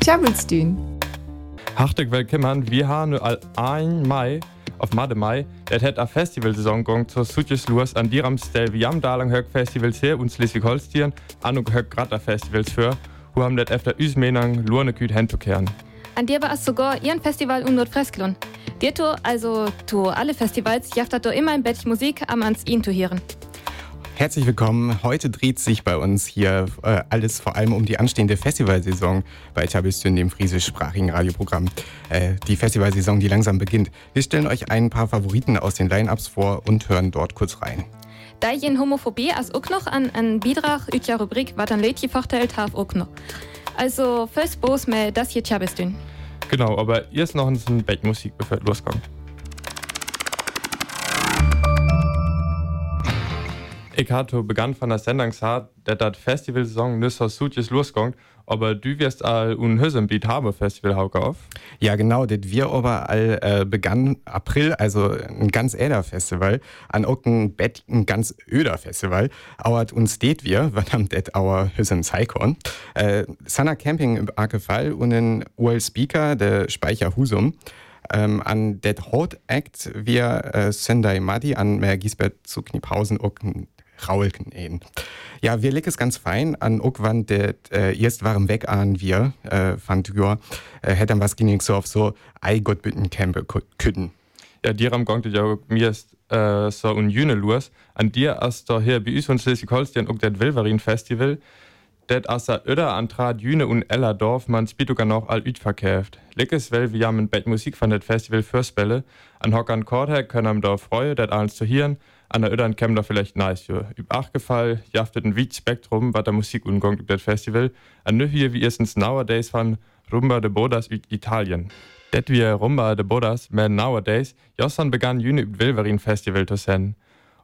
Tjabelstün. Hartelijk willkommen. Wir haben al 1 Mai auf Made Mai, der hat a Festivalsaison gong zur Sutjes Lurs an diram Stel wie am Dalang Höck Festivals her und Schleswig-Holstein an und Höck Gratter Festivals für, wo haben det efter Üsmenang Lurne küt hinzukehren. An dir war es sogar ihren Festival um Nordfresklon. Dir to, also to alle Festivals, jaftet do immer ein Bett Musik am ans ihn zu hören. Herzlich willkommen. Heute dreht sich bei uns hier äh, alles vor allem um die anstehende Festivalsaison bei Tabistün, dem friesischsprachigen Radioprogramm. Äh, die Festivalsaison, die langsam beginnt. Wir stellen euch ein paar Favoriten aus den Line-Ups vor und hören dort kurz rein. Da jen Homophobie als auch noch an einen Beitrag ut der Rubrik wat an Leitje verteilt haf auch noch. Also first Bos me das hier Tabistün. Genau, aber erst noch ein bisschen Bettmusik, bevor es loskommt. Ich hatte begann von der Sendung gesagt, dass das Festivalsaison so sutjes losgeht, aber du wirst all un Hüssenbeat haben Festival hauke auf. Ja, genau, das wir aber all äh, begann April, also ein ganz äder Festival, an ein Bett ein ganz öder Festival. Auert uns det wir, was am det auer Hüssen Zeikon. Äh, Sana Camping im Arkefall und ein UL Speaker, der Speicher Husum. Ähm, an det Hot Act wir äh, Sendai Madi an Mer Gisbert zu Kniphausen ein Raulken ein. Ja, wir legen es ganz fein an Uckwan, der äh, erst waren weg an wir, äh, fand wir, äh, hätten was ging so auf so ei Gott bitten Campe kütten. Ja, dir am Gong, ja mir ist äh, so un Jüne los, an dir hast du hier bei uns von Schleswig-Holstein auch das Wilverin Festival, det assa öder antrat Jüne und Ella Dorf man spituga noch all üt verkäft. Lickes well wir haben Bett Musik von det Festival Fürstbälle, an Hockern Korther können am Dorf freue, det alles zu hören, an der Ödern da vielleicht nice für. Üb Achgefall jaftet ein weit Spektrum, was der Musik umgang über das Festival. An nö hier wie erstens nowadays von Rumba de Bodas üb Italien. Det wie Rumba de Bodas, mehr nowadays, jossan begann jüne üb Wilverin Festival zu senden.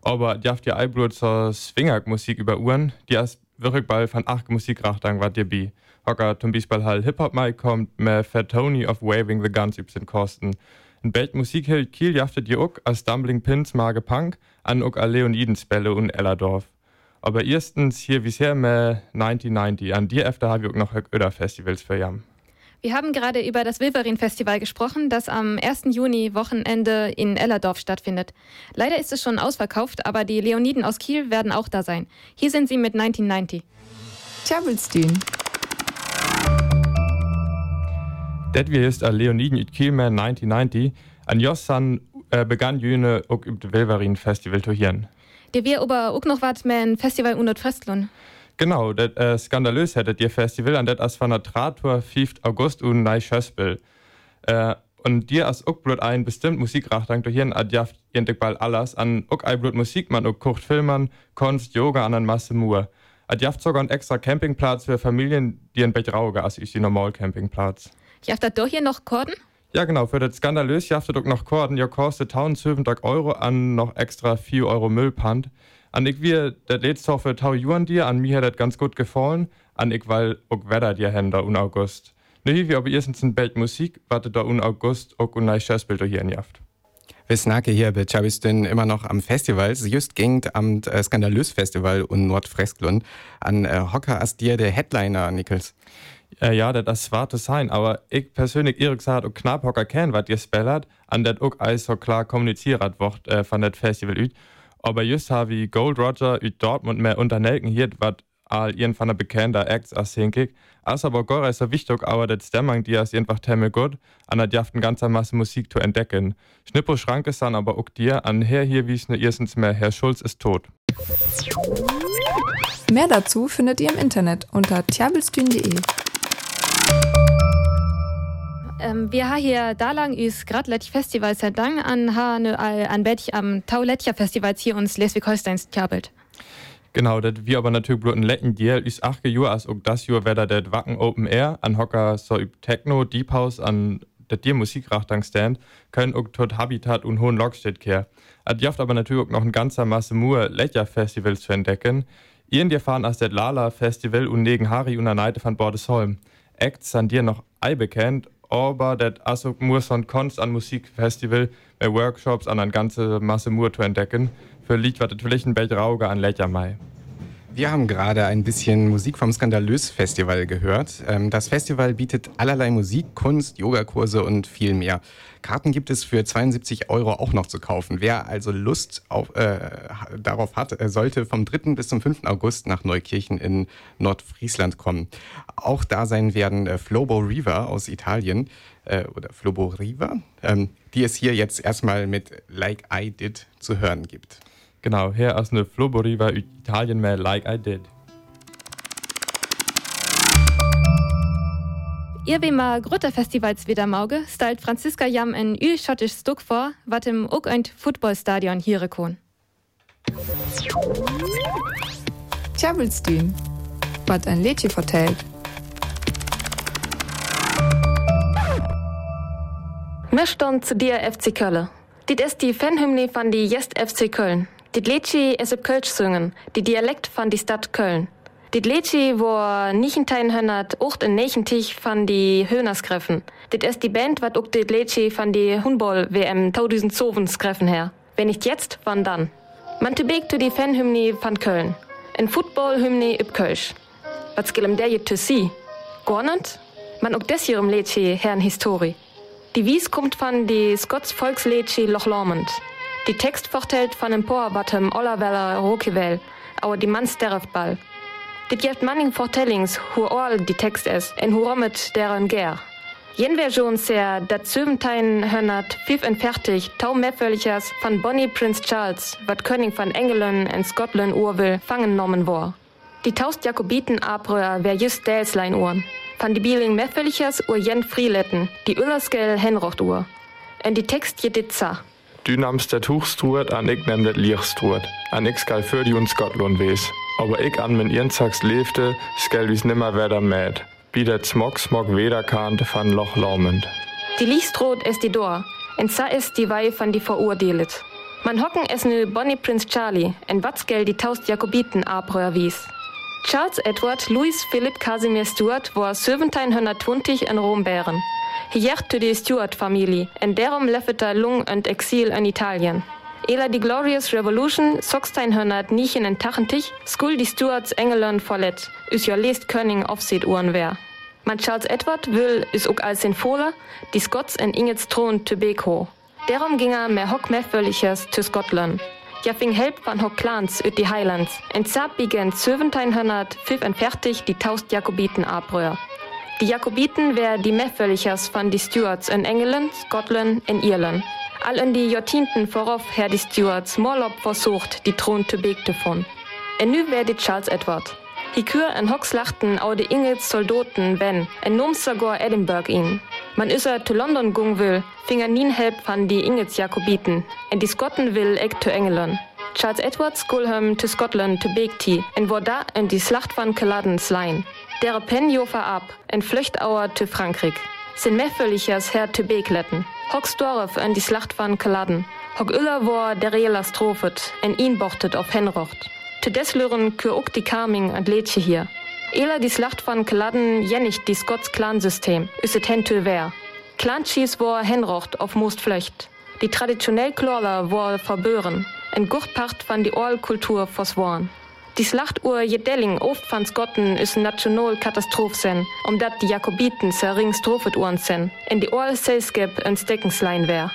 Aber jaft ja Eiblut zur Swingak-Musik über Uhren, die als wirklich bald von acht Musikrachtang war dir bi. Hocker zum Beispiel halt Hip-Hop-Mike kommt, mehr Fat Tony of Waving the Guns üb sind Kosten. In Belt Musik hält Kiel jaftet ihr auch als Stumbling Pins Mage Punk an auch a Leonidenspelle und Ellerdorf. Aber erstens hier wie sehr mehr 1990, an dir öfter habe ich auch noch öder Festivals für jam. Wir haben gerade über das Wilverin Festival gesprochen, das am 1. Juni Wochenende in Ellerdorf stattfindet. Leider ist es schon ausverkauft, aber die Leoniden aus Kiel werden auch da sein. Hier sind sie mit 1990. Tjabelstün. Det wir ist a Leoniden in Kiel mehr 1990, an Jossan äh, begann jüne auch über Wilverin Festival zu hören. Der wir aber auch noch was mit ein Festival unter Frestlun. Genau, das äh, skandalös hättet ihr Festival an das as von der Trator 5. August und nei Schöspel. Äh, und dir als auch blut ein bestimmt Musikrachtang zu hören, adjaft jentek bald alles an auch ein blut Musik man auch kocht Filmern, Kunst, Yoga an an Masse Mur. Adjaft sogar einen extra Campingplatz für Familien, die ein Bett rauge als ich die normal Campingplatz. Jaft das doch hier noch Korden? Ja, genau. Für das skandalös jaftet auch noch Korden. Ja, kostet 1700 Euro an noch extra 4 Euro Müllpant. An ich wir, das letzte auch für 1000 Juan dir, an mir hat das ganz gut gefallen. An ich, weil auch Wetter dir Händer un August. Ne, hier wie aber erstens ein Bild Musik, wartet da un August auch un Schauspiel hier in Jaft. Wir snacken hier bei Chabistin immer noch am Festival. Just ging am äh, Skandalös Festival und Nordfresklund an äh, Hocker als dir der Headliner, Nichols. Äh, ja, das war zu sein, aber ich persönlich ehrlich gesagt auch knapp hocker kennen, was ihr spellert, an das auch alles so klar kommuniziert wird äh, von das Festival üt. Aber just ich Gold Roger üt Dortmund mehr unternelken hier, was all ihren von der bekannter Acts als hinkig. Also aber gore ist so wichtig, aber das Stemmung, die ist einfach temme gut, an der Jaft ganzer Masse Musik zu entdecken. Schnippo Schrank ist dann aber auch dir, an her hier wie es ne erstens mehr, Herr Schulz ist tot. Mehr dazu findet ihr im Internet unter tjabelstün.de. Ähm, wir haben hier da lang ist gerade Letch Festival seit lang an ha ne an Bett am Tauletcher Festivals hier uns Schleswig-Holsteins tjabelt. Genau, das wir aber natürlich bloß ein letten Deal ist acht Jahre als auch das Jahr weder der Wacken Open Air an Hocker so üb Techno, Deep House an der dir Musikrachtang stand, können auch tot Habitat und hohen Lockstedt kehr. Es jaft aber natürlich auch noch ein ganzer Masse Mur Lecher Festivals zu entdecken. Ihren dir fahren als das Lala Festival und negen Hari und Neite von Bordesholm. Acts sind dir noch ei bekannt, das also muss von Kunst an Musikfestival bei Workshops an eine ganze Masse Mur zu entdecken. Für Lied wird vielleicht ein Belt Rauge an Lecher Mai. Wir haben gerade ein bisschen Musik vom Skandalös Festival gehört. Ähm, das Festival bietet allerlei Musik, Kunst, Yogakurse und viel mehr. Karten gibt es für 72 Euro auch noch zu kaufen. Wer also Lust auf, äh, darauf hat, sollte vom 3. bis zum 5. August nach Neukirchen in Nordfriesland kommen. Auch da sein werden äh, Flobo Riva aus Italien äh, oder Flobo Riva, ähm, die es hier jetzt erstmal mit Like I Did zu hören gibt. Genau, her aus eine Floboriva Italien mehr Like I Did. Ihr wie mal große Festivals wieder mauge, stylt Franziska Jam ein ü-schottisch Stück vor, wat im auch ein Footballstadion hier rekon. Tjabelstien, wat ein Lädchen vertellt. Möchtern zu dir FC Köln. Dit ist die Fanhymne von die Jest FC Köln. Lädchen ist ob Kölsch singen, die Dialekt von die Stadt Köln. Hönnert, ucht in Nechentich von die Höhnerskreffen. Dit ist die Band, wat ucht dit Lädchen von die Hundball-WM 2007 skreffen her. Wenn nicht jetzt, wann dann? Man tebek zu die Fanhymne von Köln. En Football-Hymne üb Kölsch. Was gillem der je zu sie? Gornend? Man ucht des hier im Lädchen herrn Historie. Die Wies kommt von die Scots Volkslädchen Loch Lomond. Die Text vertellt von dem Poerbattem Ollerweller Rokevel, aber die Manns derft ball. Dit gibt manning Vertellings, hu all die Text es, en hu rommet deren gär. Jen Version sehr, dat Söventein hönnert, pfiff en fertig, tau mehrvölligers von Bonnie Prince Charles, wat König von Engelen en Scotland Urwill fangen nommen war. Die taust Jakobiten Abröhr wär just Dälslein Uhren. Van die Bieling mehrvölligers ur Jen Frieletten, die Öllersgel Henrocht Uhr. En die Text je dit za. Du namst der Tuchstruert, an ich nem det Lichstruert. An ich skal für die und Scotland wes. Aber ich an min Irnzags lebte, skal wie's nimmer weder mäd. Wie der Smog Smog weder kannte van Loch laumend. Die Lichstrot ist die Dor, en za ist die Wei van die verurdelet. Man hocken es nu Bonnie Prince Charlie, en Watzgel die taust Jakobiten Abröhr wies. Charles Edward Louis Philip Casimir Stuart war 1720 in Rom bären. Zu die Stuart-Familie, en derum leffeter Lung und Exil in Italien. Ela die Glorious Revolution, 1609 in Tachentich, skul die Stuarts England verlet, is ja lest König aufseht Uhren wär. Man Charles Edward will is ook als in Fola, die Scots en Ingets Thron Beko. Darum ging er mehr Hock mehr völliges zu Scotland. Ja fing help van Hock Clans ut die Highlands. En zap bigen 1745 die Taust Jakobiten abröhr. Die Jakobiten wär die Mefföllichers van die Stuarts in England, Scotland en Irland. All in die Jahrzehnten vorauf her die Stuarts Morlob versucht, die Thron zu begte von. En nu wär die Charles Edward. Die Kür en Hocks lachten au de Ingels Soldaten wenn, en Numsagor Edinburgh ihn. Man isser zu London gung will, finger nien help van die Ingels Jakobiten, en die Skotten will eck zu England. Charles Edward Skulham to Scotland to Begti, en wo da en die Slacht van Culloden slein. Dere Pen jofer ab, en Flüchtauer to Frankreich. Sin mehvölligers her to Begletten. Hocks Dorf en die Slacht van Culloden. Hock Uller war der Reeler Strophet, en ihn bochtet auf Henrocht. Te deslören kür ook die Carming und Lädche hier. Ela die Slacht von Kladden jennig die Scots Clansystem, üset hen tö wär. Clanchies war Henrocht auf Most flöcht. Die traditionell Klorler war verbören, en Gurtpacht van die Orlkultur versworen. Die Slachtuhr Jedelling oft van Skotten is national Katastroph sen, um dat die Jakobiten zerring Strophet Uhren sen, in die Orl Selskip en Steckenslein wär.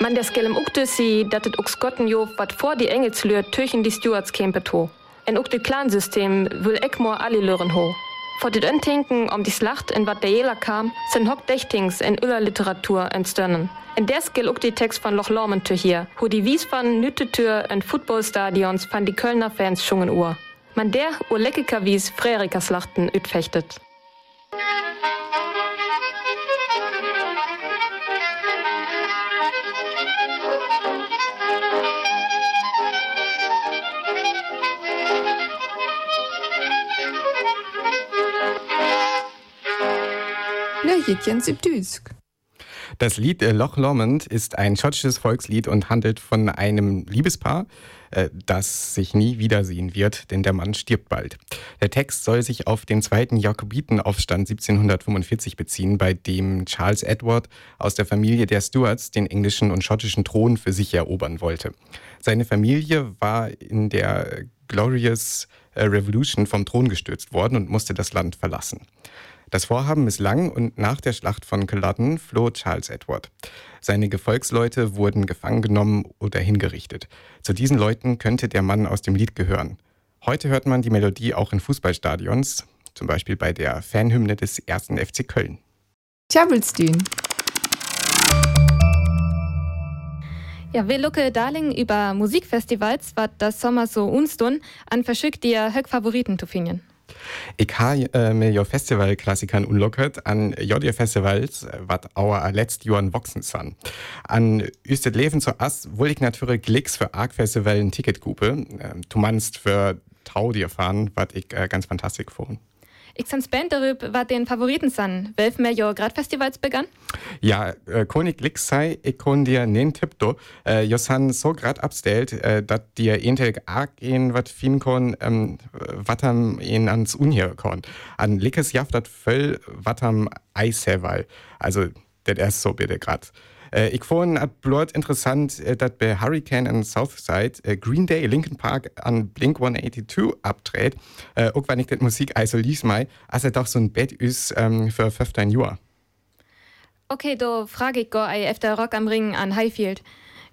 Man der Skellem ukte si, dat et uk Skottenjof wat vor die Engelslür töchen die Stewards kämpe to. En uk de Clansystem will Eckmor alle Lören ho. Vor dit Öntinken um die Slacht in Jela kam, sind hock Dächtings in Uller Literatur entstörnen. In der skill uk die Text von Loch Lormen to hier, wo die Wies van Nüttetür in Footballstadions van die Kölner Fans schungen Uhr. Man der ur Leckiger Wies Frerikaslachten ütfechtet. Jätjen Südüsk. Das Lied äh, Loch Lomond ist ein schottisches Volkslied und handelt von einem Liebespaar, äh, das sich nie wiedersehen wird, denn der Mann stirbt bald. Der Text soll sich auf den zweiten Jakobitenaufstand 1745 beziehen, bei dem Charles Edward aus der Familie der Stuarts den englischen und schottischen Thron für sich erobern wollte. Seine Familie war in der Glorious äh, Revolution vom Thron gestürzt worden und musste das Land verlassen. Das Vorhaben misslang und nach der Schlacht von Culloden floh Charles Edward. Seine Gefolgsleute wurden gefangen genommen oder hingerichtet. Zu diesen Leuten könnte der Mann aus dem Lied gehören. Heute hört man die Melodie auch in Fußballstadions, zum Beispiel bei der Fanhymne des ersten FC Köln. Tjabelstien. Ja, wir lucke Darling über Musikfestivals, was das Sommer so unstun, an verschickt dir Höck Favoriten zu finden. Ich habe äh, mir jo Festivalklassikern unlockert an jodie Festivals, was auer letzt Jahren wachsen san. An üstet Leben zu ass, wohl ich natürlich Glicks für Arc Festival ein Ticket gupe. Äh, du meinst für Tau dir fahren, was ich äh, ganz fantastisch fand. Ich san Band darüber, was den Favoriten san. Welf mehr jo grad Festivals begann? Ja, äh, Konig Glicks sei, ich kon dir nen Tipp do. Äh, jo san so grad abstellt, äh, dat dir entel arg in wat fin kon, ähm, watam in ans Unhier kon. An Lickes jaft dat völl watam Eisheval. Also, det erst so bitte grad. Äh, ich fand es interessant, äh, dass bei Hurricane in Southside äh, Green Day Linkin Park an Blink 182 abdreht. Äh, auch wenn ich das Musik also lies mal, als er doch so ein Bett ist ähm, für 15 Jahre. Okay, da frage ich go ei efter Rock am Ring an Highfield.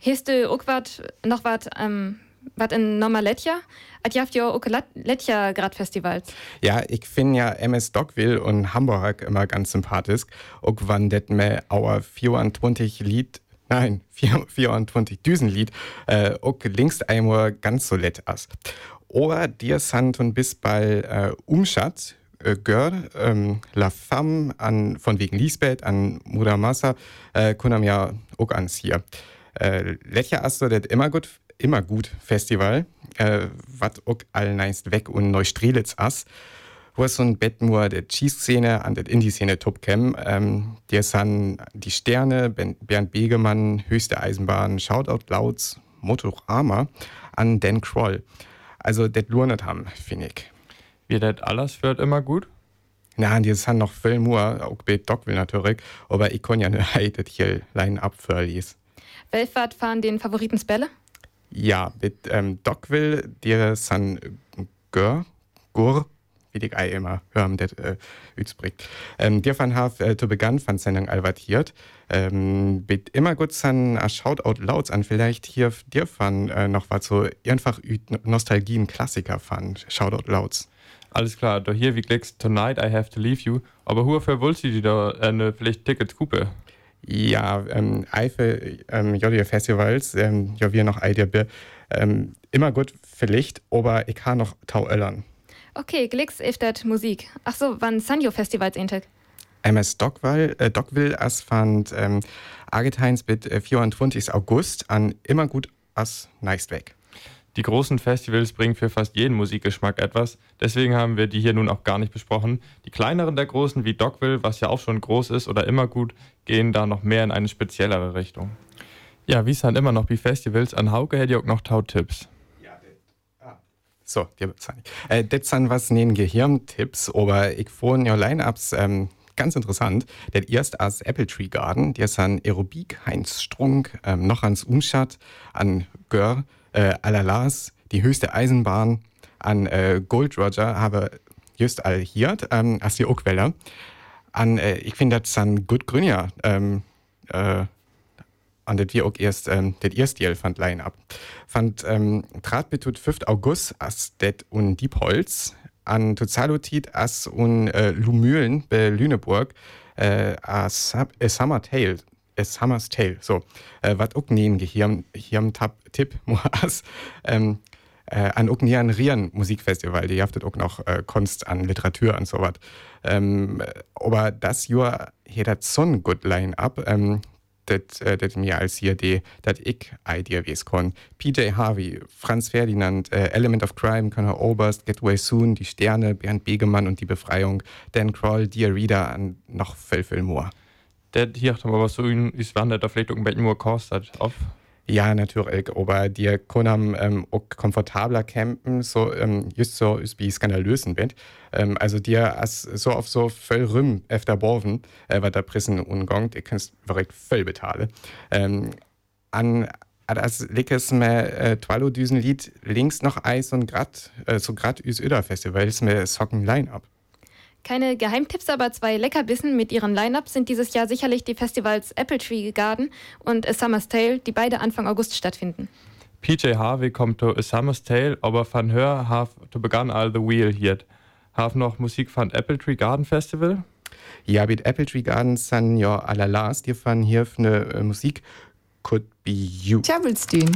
Hast du auch wat, noch was ähm, wat in Normaletja? At jaft jo auch Letja grad Festivals. Ja, ich finde ja MS Dockville und Hamburg immer ganz sympathisch. Auch wann det me our 24 Lied Nein, 24 Düsenlied, äh, auch links einmal ganz so lett as. Oder dir sant und bis bei äh, Umschat, äh, Gör, ähm, La Femme, an, von wegen Lisbeth, an Muramasa, äh, kunam ja auch ans hier. Äh, Letja asto, det immer gut immer gut Festival, äh, was auch all neist weg und Neustrelitz ass. Wo es so ein Bett nur der Cheese-Szene an der Indie-Szene top cam. Ähm, die sind die Sterne, Bernd Begemann, Höchste Eisenbahn, Shoutout Lauts, Motorama an Dan Kroll. Also, das lohnt haben, finde ich. Wie das alles wird immer gut? Na, die sind noch viel mehr, auch bei Doc will natürlich, aber ich kann ja nicht das hier line-up für lies. Welfahrt fahren den Favoriten Spelle? Ja, mit ähm, Dockville, dir san Gör, Gur, wie die Ei immer hören, der äh. Ähm, dir van haf äh, zu Beginn von Sendung alvatiert. Ähm, bit immer gut san a Shoutout lauts an vielleicht hier dir van äh, noch was so einfach Nostalgien Klassiker fan Shoutout lauts. Alles klar, doch hier wie klickst Tonight I Have to Leave You, aber wofür wollt ihr die da äh, vielleicht Tickets kupe? Ja, ähm, Eifel, ähm, ja, Festivals, ähm, ja, wir noch Eider, ähm, immer gut vielleicht, aber ich kann noch Tau Öllern. Okay, Glicks ist das Musik. Ach so, wann Sanjo Festivals intek? MS Dockville, äh, Dockville as fand ähm, mit äh, 24. August an immer gut as neist weg. Die großen Festivals bringen für fast jeden Musikgeschmack etwas, deswegen haben wir die hier nun auch gar nicht besprochen. Die kleineren der großen, wie Dogville, was ja auch schon groß ist oder immer gut, gehen da noch mehr in eine speziellere Richtung. Ja, wie es dann immer noch wie Festivals, an Hauke hätte ich auch noch tau Tipps. Ah. So, dir äh, Das sind was neben Gehirntipps, aber ich fand ja Line-Ups ähm, ganz interessant. Der erst als Apple Tree Garden, der sind Aerobik, Heinz Strunk, ähm, noch ans Umschat, an Gör, äh, Alalas, die höchste Eisenbahn an äh, Gold Roger habe just all hier, ähm, als die Oakweller. An, äh, ich finde das an gut grünja, ähm, äh, an das wir auch erst, ähm, das erste Jahr fand Line ab. Fand, ähm, trat betut 5. August as det und Diepholz an Tozalotit as und äh, Lumülen bei Lüneburg äh, as a Summer Tale es Hammers Tale. So, äh, was auch nehen hier, hier am Tipp, Moas, ähm, äh, an auch ein Rian Musikfestival, die haftet auch noch äh, Kunst an Literatur und so was. Ähm, aber das Jahr hier das so ein gut Line-Up, ähm, das äh, mir als hier die, das ich Idee wie es kann. PJ Harvey, Franz Ferdinand, äh, Element of Crime, Conor Oberst, Get Way Soon, Die Sterne, Bernd Begemann und Die Befreiung, Dan Kroll, Dear Reader und noch viel, viel mehr det hier aber was so ist wandert da vielleicht irgendwelche nur kostet auf? Ja natürlich aber die können ähm, auch komfortabler campen so ähm, just so wie skandalösen wird. Ähm, also dir als so auf so voll rum efter Borven äh, weil der Prissen umgang ihr kannst direkt voll betalen ähm, an das liegt mir äh, Twalo düsen Lied links noch Eis und grad äh, so grad üs Öder ist mir Socken Line-Up. Keine Geheimtipps, aber zwei Leckerbissen mit ihren Line-Ups sind dieses Jahr sicherlich die Festivals Apple Tree Garden und A Summer's Tale, die beide Anfang August stattfinden. PJ Harvey kommt zu A Summer's Tale, aber von hör haf to begann all the wheel hier. Haf noch Musik von Apple Tree Garden Festival? Ja, mit Apple Tree Garden sind ja allerlast, die von hier eine äh, Musik Could Be You. Tjabelstyn.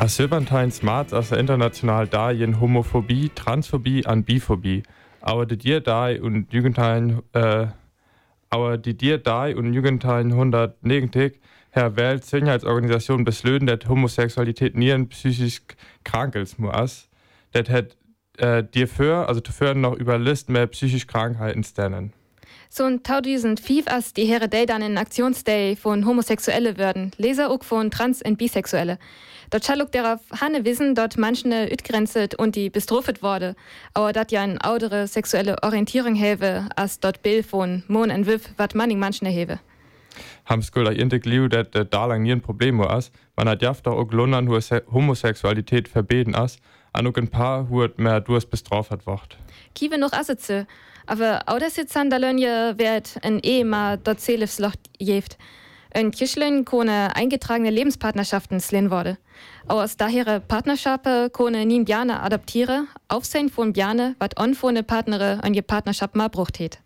As Silberntines Mats as der international da jen Homophobie, Transphobie an Biphobie. Aber die dir da und Jugendteilen, äh, aber die dir da und Jugendteilen 190 Herr Welt Sicherheitsorganisation beslöden, dass Homosexualität nie ein psychisch krankes muss. Das hat äh, dir für, also dafür noch über List mehr psychisch Krankheiten stellen. So ein 2005 als die Herre Day dann in Aktionsday von Homosexuelle werden, Leser auch von Trans- und Bisexuelle. Dort schaluk darauf Hanne wissen, dort manche utgrenzet und die bestrofet wurde, aber dat ja eine andere sexuelle Orientierung hewe, als dort Bild von Mon und Wiff, wat manning manchen hewe. Haben skulle inte gliu, dat det da lang nie ein Problem was. Man hat jaft auch London, wo Homosexualität verbeten as, an auch ein paar, wo mehr du es bestraft wird. Kiewe noch Assitze, aber auch das jetzt an der Lönje wird ein Ehemann dort Zelefsloch jeft. Ein Kirchlein kone eingetragene Lebenspartnerschaften slin wurde. Aus daher Partnerschaften kone nie Bjane adaptiere, aufsehen von Bjane, wat on von Partnere an je Partnerschaft mal brucht het.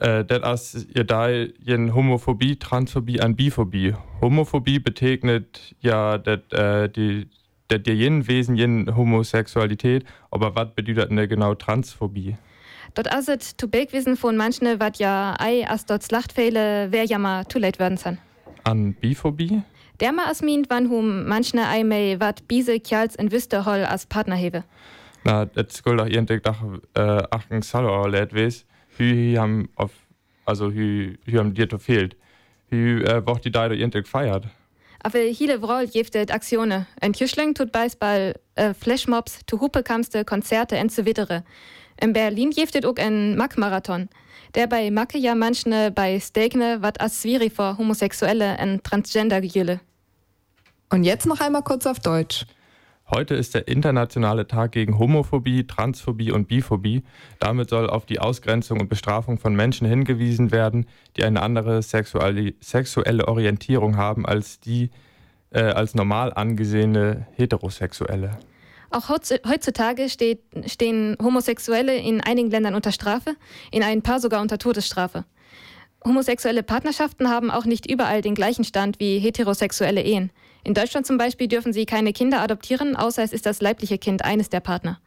Äh, das as ihr da jen Homophobie, Transphobie an Biphobie. Homophobie betegnet ja dat äh, die dat dir jen Wesen jen Homosexualität, aber was bedeutet ne genau Transphobie? Dort aset zu Begwissen von manchen, wat ja ei as dort Slachtfehle wer ja mal too late werden san. An Biphobie? Der ma as mint wann hum manchne ei mei wat bise kjals en wüste holl as Partner hewe. Na, das skulle doch irgendwie doch äh, achten Salor lädt wes. Hü haben auf, also hü, hü haben dir fehlt. Hü äh, wocht die da irgendwie gefeiert. Aber viele Vroll jeftet Aktionen. Ein Kirschling tut Beisball, äh, Flashmobs, zu Hupekamste, Konzerte und so weiter. In Berlin jeftet auch ein Mack-Marathon. Der bei Macke ja manchne bei Stegne wat as schwierig vor Homosexuelle und Transgender gejülle. Und jetzt noch einmal kurz auf Deutsch. Heute ist der internationale Tag gegen Homophobie, Transphobie und Biphobie. Damit soll auf die Ausgrenzung und Bestrafung von Menschen hingewiesen werden, die eine andere sexuelle, Orientierung haben als die äh, als normal angesehene Heterosexuelle. Auch heutzutage steht, stehen Homosexuelle in einigen Ländern unter Strafe, in ein paar sogar unter Todesstrafe. Homosexuelle Partnerschaften haben auch nicht überall den gleichen Stand wie heterosexuelle Ehen. In Deutschland zum Beispiel dürfen sie keine Kinder adoptieren, außer es ist das leibliche Kind eines der Partner.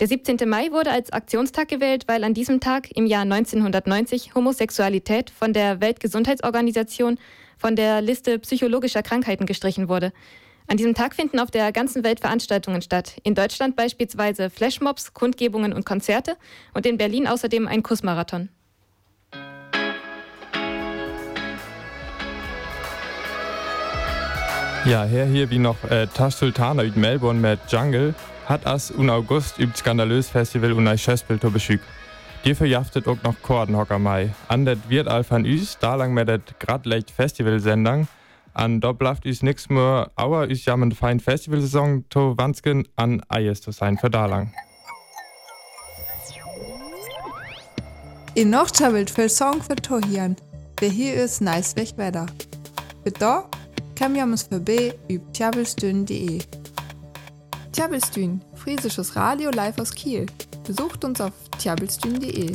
Der 17. Mai wurde als Aktionstag gewählt, weil an diesem Tag im Jahr 1990 Homosexualität von der Weltgesundheitsorganisation von der Liste psychologischer Krankheiten gestrichen wurde. An diesem Tag finden auf der ganzen Welt Veranstaltungen statt. In Deutschland beispielsweise Flashmobs, Kundgebungen und Konzerte und in Berlin außerdem ein Kussmarathon. Ja, her hier wie noch äh, Tash Sultana ut Melbourne mit Jungle hat as un August übt skandalös Festival und ein Schöspel to beschüg. Dafür jaftet auch noch Kordenhocker Mai. An det wird all van üs, da lang mit det grad leicht Festivalsendung. An da blaft üs nix mehr, auer üs jammen fein Festivalsaison to wansken an Eies to sein für da lang. In noch tjabelt für Song für Tohian. Wer hier ist nice Wegwetter. Kam jammers vorbei über tjabelstün.de. Tjabelstün, friesisches Radio live aus Kiel. Besucht uns auf tjabelstün.de.